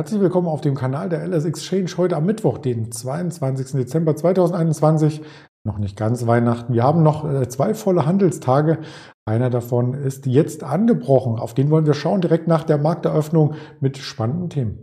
Herzlich willkommen auf dem Kanal der LS Exchange heute am Mittwoch, den 22. Dezember 2021. Noch nicht ganz Weihnachten. Wir haben noch äh, zwei volle Handelstage. Einer davon ist jetzt angebrochen. Auf den wollen wir schauen direkt nach der Markteröffnung mit spannenden Themen.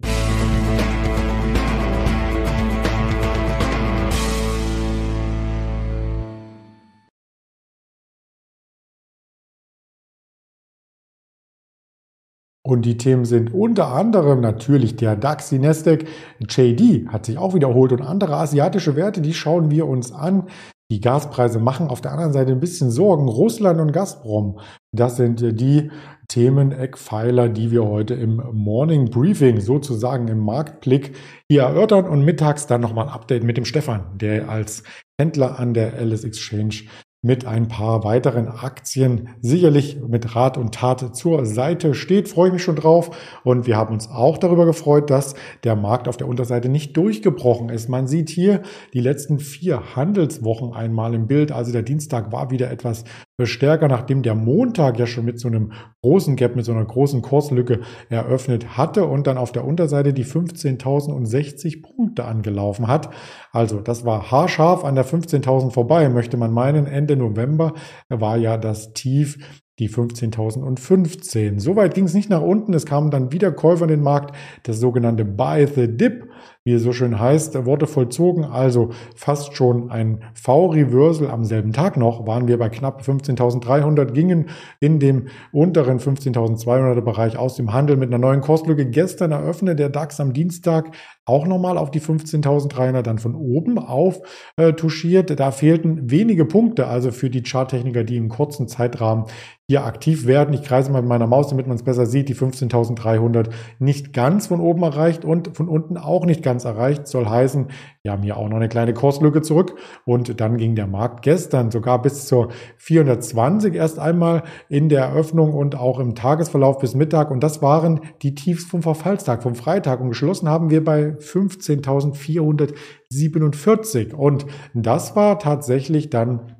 Und die Themen sind unter anderem natürlich der DAX, die Nasdaq, JD hat sich auch wiederholt und andere asiatische Werte, die schauen wir uns an. Die Gaspreise machen auf der anderen Seite ein bisschen Sorgen. Russland und Gazprom, das sind die Themen, Eckpfeiler, die wir heute im Morning Briefing sozusagen im Marktblick hier erörtern und mittags dann nochmal ein Update mit dem Stefan, der als Händler an der LS Exchange mit ein paar weiteren Aktien sicherlich mit Rat und Tat zur Seite steht. Freue ich mich schon drauf. Und wir haben uns auch darüber gefreut, dass der Markt auf der Unterseite nicht durchgebrochen ist. Man sieht hier die letzten vier Handelswochen einmal im Bild. Also der Dienstag war wieder etwas stärker, nachdem der Montag ja schon mit so einem großen Gap, mit so einer großen Kurslücke eröffnet hatte und dann auf der Unterseite die 15.060 Punkte angelaufen hat. Also das war haarscharf an der 15.000 vorbei, möchte man meinen. Ende November war ja das Tief die 15.015. Soweit ging es nicht nach unten. Es kamen dann wieder Käufer in den Markt, das sogenannte Buy the Dip wie es so schön heißt, Worte vollzogen, also fast schon ein V-Reversal am selben Tag noch, waren wir bei knapp 15.300, gingen in dem unteren 15.200er Bereich aus dem Handel mit einer neuen Kurslücke. Gestern eröffnet der DAX am Dienstag auch nochmal auf die 15.300, dann von oben auf äh, touchiert. Da fehlten wenige Punkte, also für die Charttechniker, die im kurzen Zeitrahmen hier aktiv werden. Ich kreise mal mit meiner Maus, damit man es besser sieht, die 15.300 nicht ganz von oben erreicht und von unten auch nicht ganz erreicht. Soll heißen, wir haben hier auch noch eine kleine Kurslücke zurück. Und dann ging der Markt gestern sogar bis zur 420 erst einmal in der Eröffnung und auch im Tagesverlauf bis Mittag. Und das waren die Tiefs vom Verfallstag, vom Freitag. Und geschlossen haben wir bei 15.447 und das war tatsächlich dann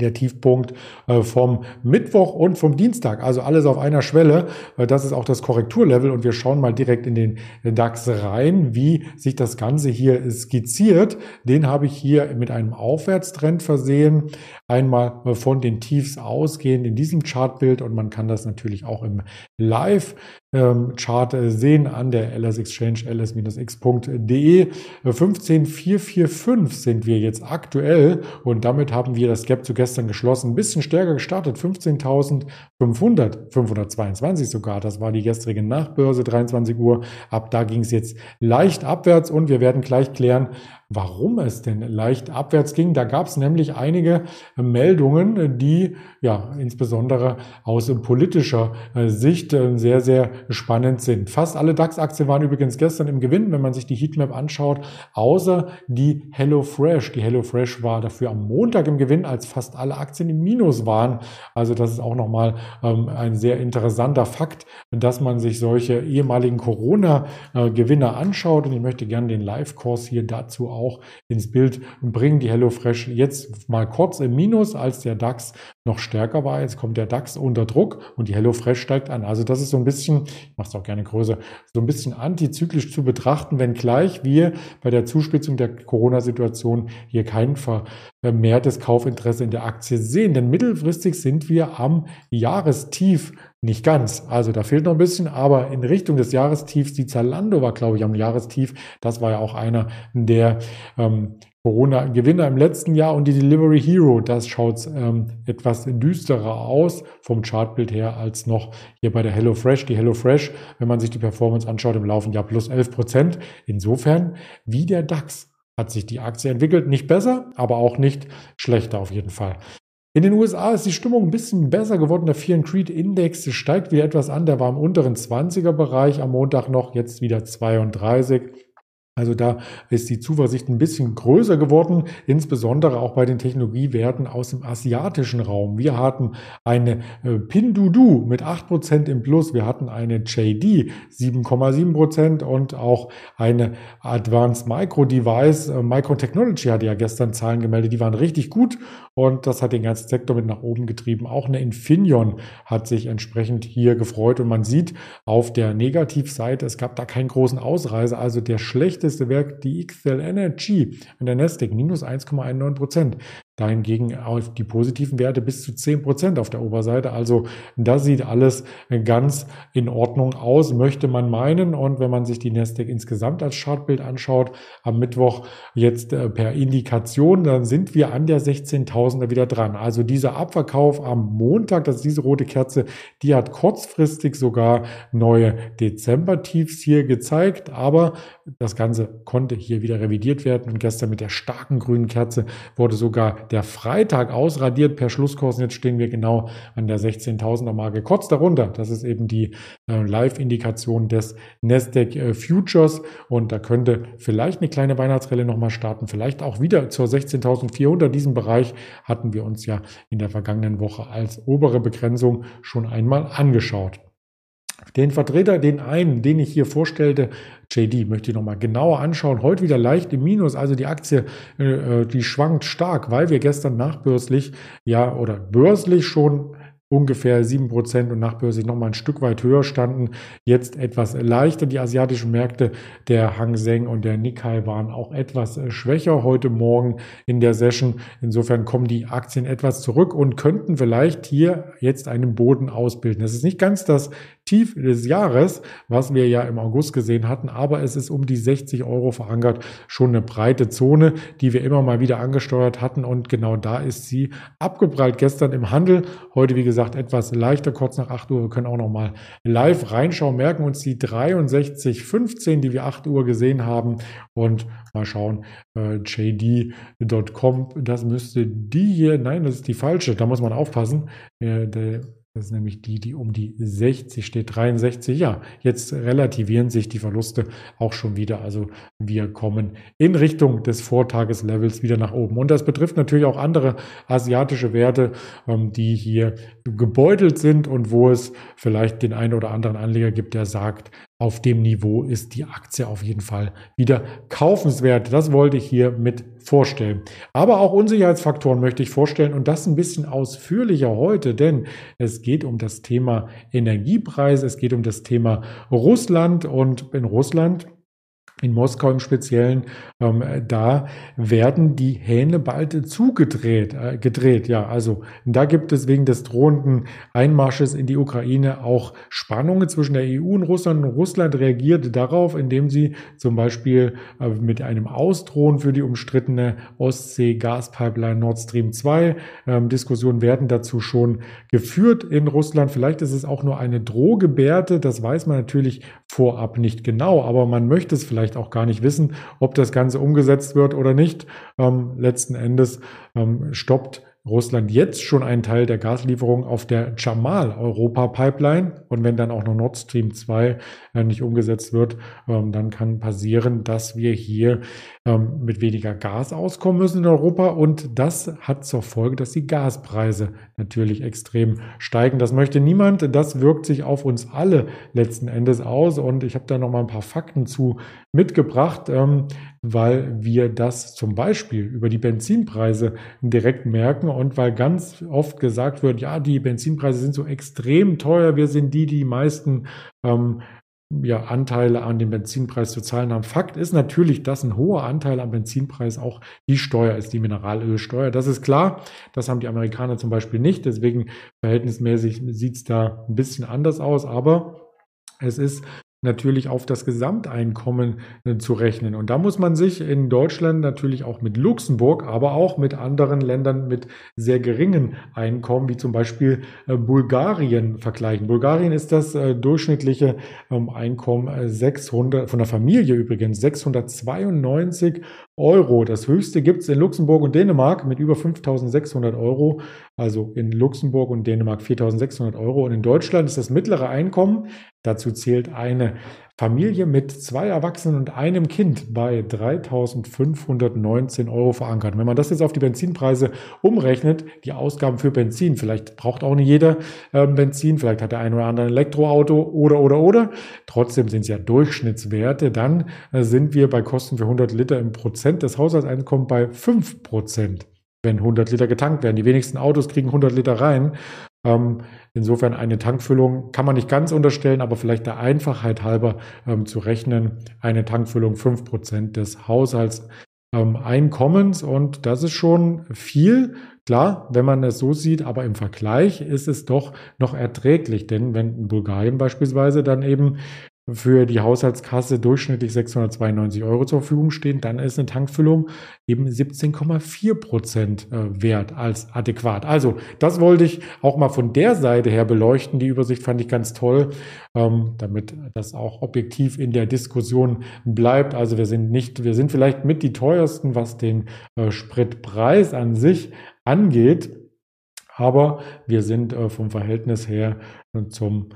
der Tiefpunkt äh, vom Mittwoch und vom Dienstag. Also alles auf einer Schwelle. Äh, das ist auch das Korrekturlevel und wir schauen mal direkt in den DAX rein, wie sich das Ganze hier skizziert. Den habe ich hier mit einem Aufwärtstrend versehen. Einmal äh, von den Tiefs ausgehend in diesem Chartbild und man kann das natürlich auch im Live Chart äh, sehen an der LS Exchange ls-x.de. 15445 sind wir jetzt aktuell und damit haben wir das Gap zu gestern geschlossen. Ein bisschen stärker gestartet, 15.500, 522 sogar. Das war die gestrige Nachbörse, 23 Uhr. Ab da ging es jetzt leicht abwärts und wir werden gleich klären, warum es denn leicht abwärts ging. Da gab es nämlich einige Meldungen, die ja insbesondere aus politischer äh, Sicht äh, sehr, sehr spannend sind. Fast alle DAX-Aktien waren übrigens gestern im Gewinn, wenn man sich die Heatmap anschaut, außer die HelloFresh. Die HelloFresh war dafür am Montag im Gewinn, als fast alle Aktien im Minus waren. Also das ist auch nochmal ähm, ein sehr interessanter Fakt, dass man sich solche ehemaligen Corona-Gewinner anschaut. Und ich möchte gerne den Live-Kurs hier dazu auch ins Bild bringen. Die HelloFresh jetzt mal kurz im Minus, als der DAX noch stärker war. Jetzt kommt der DAX unter Druck und die HelloFresh steigt an. Also das ist so ein bisschen, ich mache es auch gerne größer, so ein bisschen antizyklisch zu betrachten, wenngleich wir bei der Zuspitzung der Corona-Situation hier kein vermehrtes Kaufinteresse in der Aktie sehen. Denn mittelfristig sind wir am Jahrestief nicht ganz. Also da fehlt noch ein bisschen, aber in Richtung des Jahrestiefs, die Zalando war, glaube ich, am Jahrestief. Das war ja auch einer der ähm, Corona-Gewinner im letzten Jahr und die Delivery Hero, das schaut ähm, etwas düsterer aus vom Chartbild her als noch hier bei der HelloFresh. Die HelloFresh, wenn man sich die Performance anschaut, im laufenden Jahr plus 11 Prozent. Insofern wie der DAX hat sich die Aktie entwickelt. Nicht besser, aber auch nicht schlechter auf jeden Fall. In den USA ist die Stimmung ein bisschen besser geworden. Der Fear and Creed Index steigt wieder etwas an. Der war im unteren 20er Bereich am Montag noch, jetzt wieder 32. Also da ist die Zuversicht ein bisschen größer geworden, insbesondere auch bei den Technologiewerten aus dem asiatischen Raum. Wir hatten eine äh, Pinduoduo mit 8% im Plus, wir hatten eine JD 7,7% und auch eine Advanced Micro Device, äh, Micro Technology hatte ja gestern Zahlen gemeldet, die waren richtig gut und das hat den ganzen Sektor mit nach oben getrieben. Auch eine Infineon hat sich entsprechend hier gefreut und man sieht auf der Negativseite, es gab da keinen großen Ausreißer, also der schlechteste Werk, die XL Energy in der Nasdaq, minus 1,19 Prozent. Dahingegen auf die positiven Werte bis zu 10 Prozent auf der Oberseite. Also da sieht alles ganz in Ordnung aus, möchte man meinen. Und wenn man sich die Nasdaq insgesamt als Chartbild anschaut, am Mittwoch jetzt äh, per Indikation, dann sind wir an der 16.000er wieder dran. Also dieser Abverkauf am Montag, das ist diese rote Kerze, die hat kurzfristig sogar neue Dezember-Tiefs hier gezeigt. Aber das Ganze konnte hier wieder revidiert werden. Und gestern mit der starken grünen Kerze wurde sogar der Freitag ausradiert per Schlusskurs. Und jetzt stehen wir genau an der 16.000er Marke, kurz darunter. Das ist eben die äh, Live-Indikation des Nasdaq äh, Futures. Und da könnte vielleicht eine kleine Weihnachtsrelle nochmal starten, vielleicht auch wieder zur 16.400. Diesen Bereich hatten wir uns ja in der vergangenen Woche als obere Begrenzung schon einmal angeschaut. Den Vertreter, den einen, den ich hier vorstellte, JD, möchte ich nochmal genauer anschauen. Heute wieder leicht im Minus, also die Aktie, äh, die schwankt stark, weil wir gestern nachbörslich, ja, oder börslich schon ungefähr 7% und nachbörslich nochmal ein Stück weit höher standen. Jetzt etwas leichter. Die asiatischen Märkte, der Hang Seng und der Nikkei waren auch etwas äh, schwächer heute Morgen in der Session. Insofern kommen die Aktien etwas zurück und könnten vielleicht hier jetzt einen Boden ausbilden. Das ist nicht ganz das Tief des Jahres, was wir ja im August gesehen hatten, aber es ist um die 60 Euro verankert. Schon eine breite Zone, die wir immer mal wieder angesteuert hatten und genau da ist sie abgeprallt gestern im Handel. Heute, wie gesagt, etwas leichter, kurz nach 8 Uhr. Wir können auch noch mal live reinschauen, merken uns die 63,15, die wir 8 Uhr gesehen haben und mal schauen, äh, jd.com, das müsste die hier, nein, das ist die falsche, da muss man aufpassen. Äh, der, das ist nämlich die, die um die 60 steht, 63. Ja, jetzt relativieren sich die Verluste auch schon wieder. Also wir kommen in Richtung des Vortageslevels wieder nach oben. Und das betrifft natürlich auch andere asiatische Werte, ähm, die hier gebeutelt sind und wo es vielleicht den einen oder anderen Anleger gibt, der sagt, auf dem Niveau ist die Aktie auf jeden Fall wieder kaufenswert. Das wollte ich hier mit vorstellen. Aber auch Unsicherheitsfaktoren möchte ich vorstellen und das ein bisschen ausführlicher heute, denn es geht um das Thema Energiepreise, es geht um das Thema Russland und in Russland in Moskau im Speziellen, ähm, da werden die Hähne bald zugedreht, äh, gedreht. Ja, also da gibt es wegen des drohenden Einmarsches in die Ukraine auch Spannungen zwischen der EU und Russland. Und Russland reagiert darauf, indem sie zum Beispiel äh, mit einem Ausdrohen für die umstrittene Ostsee-Gaspipeline Nord Stream 2 ähm, Diskussionen werden dazu schon geführt in Russland. Vielleicht ist es auch nur eine Drohgebärde, das weiß man natürlich vorab nicht genau, aber man möchte es vielleicht auch gar nicht wissen, ob das Ganze umgesetzt wird oder nicht. Ähm, letzten Endes ähm, stoppt Russland jetzt schon einen Teil der Gaslieferung auf der Jamal-Europa-Pipeline. Und wenn dann auch noch Nord Stream 2 äh, nicht umgesetzt wird, ähm, dann kann passieren, dass wir hier ähm, mit weniger Gas auskommen müssen in Europa. Und das hat zur Folge, dass die Gaspreise natürlich extrem steigen. Das möchte niemand. Das wirkt sich auf uns alle letzten Endes aus. Und ich habe da noch mal ein paar Fakten zu mitgebracht, ähm, weil wir das zum Beispiel über die Benzinpreise direkt merken und weil ganz oft gesagt wird, ja, die Benzinpreise sind so extrem teuer, wir sind die, die meisten ähm, ja, Anteile an dem Benzinpreis zu zahlen haben. Fakt ist natürlich, dass ein hoher Anteil am Benzinpreis auch die Steuer ist, die Mineralölsteuer. Das ist klar. Das haben die Amerikaner zum Beispiel nicht. Deswegen verhältnismäßig sieht es da ein bisschen anders aus. Aber es ist natürlich auf das Gesamteinkommen äh, zu rechnen. Und da muss man sich in Deutschland natürlich auch mit Luxemburg, aber auch mit anderen Ländern mit sehr geringen Einkommen, wie zum Beispiel äh, Bulgarien, vergleichen. Bulgarien ist das äh, durchschnittliche ähm, Einkommen 600, von der Familie übrigens, 692 Euro. Das höchste gibt es in Luxemburg und Dänemark mit über 5600 Euro. Also in Luxemburg und Dänemark 4600 Euro. Und in Deutschland ist das mittlere Einkommen, dazu zählt eine Familie mit zwei Erwachsenen und einem Kind bei 3.519 Euro verankert. wenn man das jetzt auf die Benzinpreise umrechnet, die Ausgaben für Benzin, vielleicht braucht auch nicht jeder äh, Benzin, vielleicht hat der ein oder andere ein Elektroauto oder, oder, oder. Trotzdem sind es ja Durchschnittswerte. Dann äh, sind wir bei Kosten für 100 Liter im Prozent des Haushaltseinkommens bei 5 Prozent. wenn 100 Liter getankt werden. Die wenigsten Autos kriegen 100 Liter rein. Ähm, insofern eine Tankfüllung kann man nicht ganz unterstellen, aber vielleicht der Einfachheit halber ähm, zu rechnen, eine Tankfüllung 5% des Haushaltseinkommens. Und das ist schon viel. Klar, wenn man es so sieht, aber im Vergleich ist es doch noch erträglich, denn wenn in Bulgarien beispielsweise dann eben für die Haushaltskasse durchschnittlich 692 Euro zur Verfügung stehen, dann ist eine Tankfüllung eben 17,4 Prozent äh, wert als adäquat. Also das wollte ich auch mal von der Seite her beleuchten. Die Übersicht fand ich ganz toll, ähm, damit das auch objektiv in der Diskussion bleibt. Also wir sind nicht, wir sind vielleicht mit die teuersten, was den äh, Spritpreis an sich angeht. Aber wir sind äh, vom Verhältnis her zum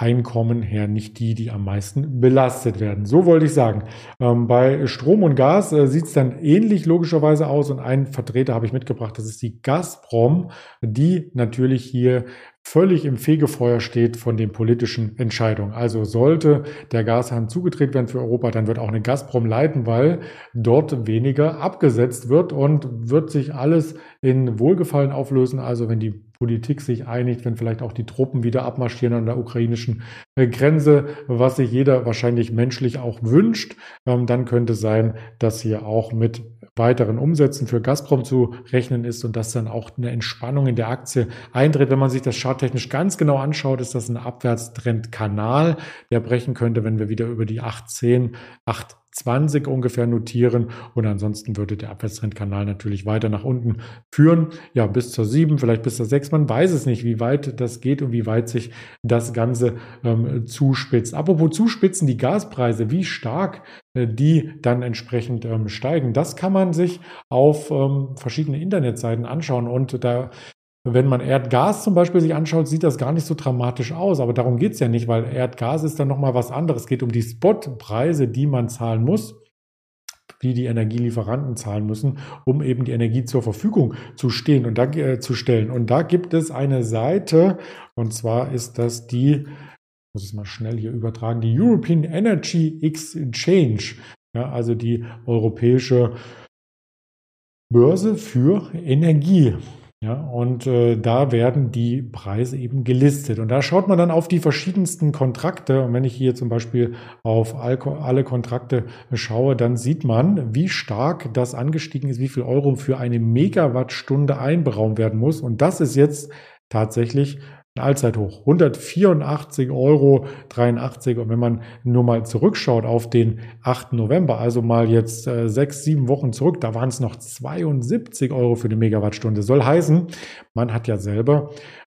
Einkommen her nicht die, die am meisten belastet werden. So wollte ich sagen. Ähm, bei Strom und Gas äh, sieht es dann ähnlich logischerweise aus und einen Vertreter habe ich mitgebracht, das ist die Gazprom, die natürlich hier völlig im Fegefeuer steht von den politischen Entscheidungen. Also sollte der Gashahn zugedreht werden für Europa, dann wird auch eine Gazprom leiten, weil dort weniger abgesetzt wird und wird sich alles in Wohlgefallen auflösen. Also wenn die Politik sich einigt, wenn vielleicht auch die Truppen wieder abmarschieren an der ukrainischen äh, Grenze, was sich jeder wahrscheinlich menschlich auch wünscht, ähm, dann könnte sein, dass hier auch mit weiteren Umsätzen für Gazprom zu rechnen ist und dass dann auch eine Entspannung in der Aktie eintritt. Wenn man sich das charttechnisch ganz genau anschaut, ist das ein Abwärtstrendkanal, der brechen könnte, wenn wir wieder über die 810, 8 20 ungefähr notieren. Und ansonsten würde der Abwärtstrendkanal natürlich weiter nach unten führen, ja bis zur 7, vielleicht bis zur 6, man weiß es nicht, wie weit das geht und wie weit sich das Ganze ähm, zuspitzt. Apropos zuspitzen, die Gaspreise, wie stark äh, die dann entsprechend ähm, steigen, das kann man sich auf ähm, verschiedenen Internetseiten anschauen. Und da wenn man Erdgas zum Beispiel sich anschaut, sieht das gar nicht so dramatisch aus. Aber darum geht es ja nicht, weil Erdgas ist dann nochmal was anderes. Es geht um die Spotpreise, die man zahlen muss, die die Energielieferanten zahlen müssen, um eben die Energie zur Verfügung zu stehen und da, äh, zu stellen. Und da gibt es eine Seite, und zwar ist das die, muss ich mal schnell hier übertragen, die European Energy Exchange, ja, also die europäische Börse für Energie. Ja, und äh, da werden die Preise eben gelistet. Und da schaut man dann auf die verschiedensten Kontrakte. Und wenn ich hier zum Beispiel auf alle Kontrakte schaue, dann sieht man, wie stark das angestiegen ist, wie viel Euro für eine Megawattstunde einberaumt werden muss. Und das ist jetzt tatsächlich ein Allzeithoch. 184,83 Euro. Und wenn man nur mal zurückschaut auf den 8. November, also mal jetzt äh, sechs, sieben Wochen zurück, da waren es noch 72 Euro für die Megawattstunde. Soll heißen, man hat ja selber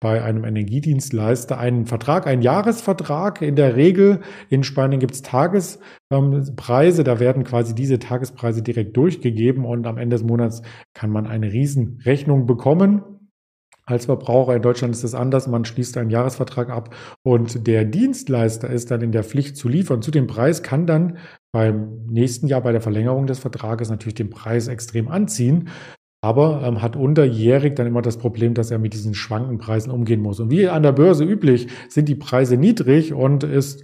bei einem Energiedienstleister einen Vertrag, einen Jahresvertrag. In der Regel in Spanien gibt es Tagespreise, da werden quasi diese Tagespreise direkt durchgegeben und am Ende des Monats kann man eine Riesenrechnung bekommen. Als Verbraucher in Deutschland ist es anders. Man schließt einen Jahresvertrag ab und der Dienstleister ist dann in der Pflicht zu liefern. Zu dem Preis kann dann beim nächsten Jahr bei der Verlängerung des Vertrages natürlich den Preis extrem anziehen aber ähm, hat unterjährig dann immer das Problem, dass er mit diesen schwanken Preisen umgehen muss. Und wie an der Börse üblich sind die Preise niedrig und ist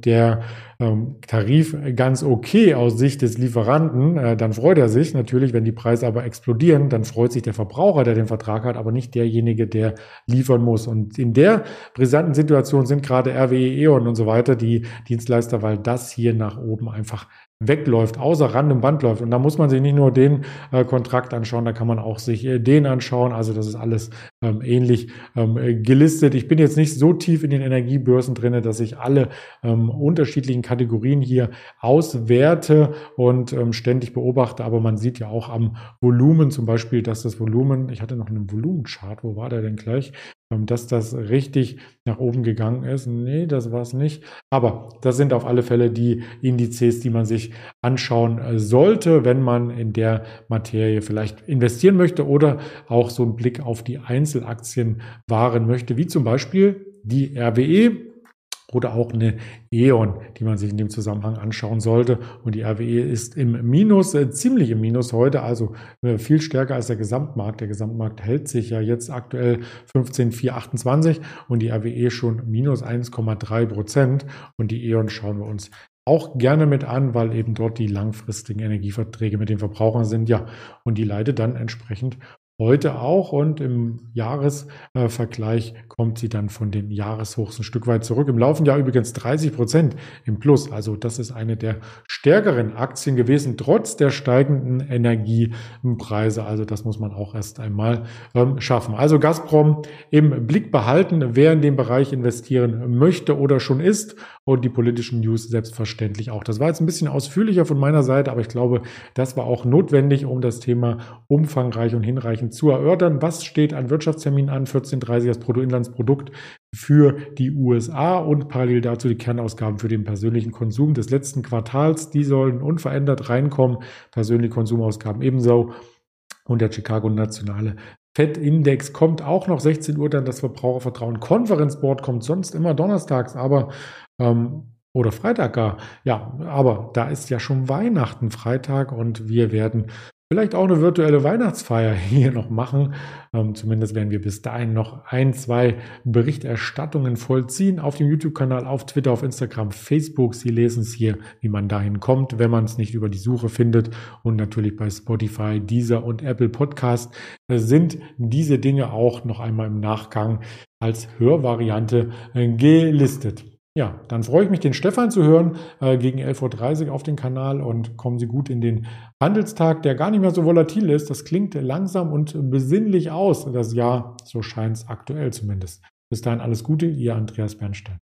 der ähm, Tarif ganz okay aus Sicht des Lieferanten, äh, dann freut er sich natürlich. Wenn die Preise aber explodieren, dann freut sich der Verbraucher, der den Vertrag hat, aber nicht derjenige, der liefern muss. Und in der brisanten Situation sind gerade RWE, E.ON und so weiter die Dienstleister, weil das hier nach oben einfach wegläuft, außer Rand und Band läuft. Und da muss man sich nicht nur den äh, Kontrakt anschauen, da kann man auch sich äh, den anschauen. Also das ist alles ähm, ähnlich ähm, äh, gelistet. Ich bin jetzt nicht so tief in den Energiebörsen drinne, dass ich alle ähm, unterschiedlichen Kategorien hier auswerte und ähm, ständig beobachte. Aber man sieht ja auch am Volumen zum Beispiel, dass das Volumen, ich hatte noch einen Volumenchart, wo war der denn gleich? Ähm, dass das richtig nach oben gegangen ist. Nee, das war es nicht. Aber das sind auf alle Fälle die Indizes, die man sich anschauen äh, sollte, wenn man in der Materie vielleicht investieren möchte oder auch so einen Blick auf die Einzelaktien wahren möchte, wie zum Beispiel die RWE oder auch eine E.ON, die man sich in dem Zusammenhang anschauen sollte. Und die RWE ist im Minus, äh, ziemlich im Minus heute, also äh, viel stärker als der Gesamtmarkt. Der Gesamtmarkt hält sich ja jetzt aktuell 15,428 und die RWE schon minus 1,3 Prozent. Und die E.ON schauen wir uns auch gerne mit an, weil eben dort die langfristigen Energieverträge mit den Verbrauchern sind. Ja, und die leidet dann entsprechend heute auch und im Jahresvergleich kommt sie dann von den Jahreshochs ein Stück weit zurück. Im laufenden Jahr übrigens 30 Prozent im Plus. Also das ist eine der stärkeren Aktien gewesen, trotz der steigenden Energiepreise. Also das muss man auch erst einmal ähm, schaffen. Also Gazprom im Blick behalten, wer in den Bereich investieren möchte oder schon ist und die politischen News selbstverständlich auch. Das war jetzt ein bisschen ausführlicher von meiner Seite, aber ich glaube, das war auch notwendig, um das Thema umfangreich und hinreichend entsprechend zu erörtern. Was steht an Wirtschaftstermin an? 1430 das Bruttoinlandsprodukt für die USA und parallel dazu die Kernausgaben für den persönlichen Konsum des letzten Quartals. Die sollen unverändert reinkommen. Persönliche Konsumausgaben ebenso. Und der Chicago Nationale Fed-Index kommt auch noch 16 Uhr dann das Verbrauchervertrauen Conference Board kommt sonst immer donnerstags, aber ähm, oder Freitag gar. Ja, aber da ist ja schon Weihnachten Freitag und wir werden vielleicht auch eine virtuelle Weihnachtsfeier hier noch machen. Ähm, zumindest werden wir bis dahin noch ein, zwei Berichterstattungen vollziehen auf dem YouTube-Kanal, auf Twitter, auf Instagram, Facebook. Sie lesen es hier, wie man dahin kommt, wenn man es nicht über die Suche findet. Und natürlich bei Spotify, Deezer und Apple Podcast sind diese Dinge auch noch einmal im Nachgang als Hörvariante äh, gelistet. Ja, dann freue ich mich, den Stefan zu hören äh, gegen 11.30 Uhr auf den Kanal und kommen Sie gut in den Handelstag, der gar nicht mehr so volatil ist. Das klingt langsam und besinnlich aus, das Jahr, so scheint es aktuell zumindest. Bis dahin alles Gute, Ihr Andreas Bernstein.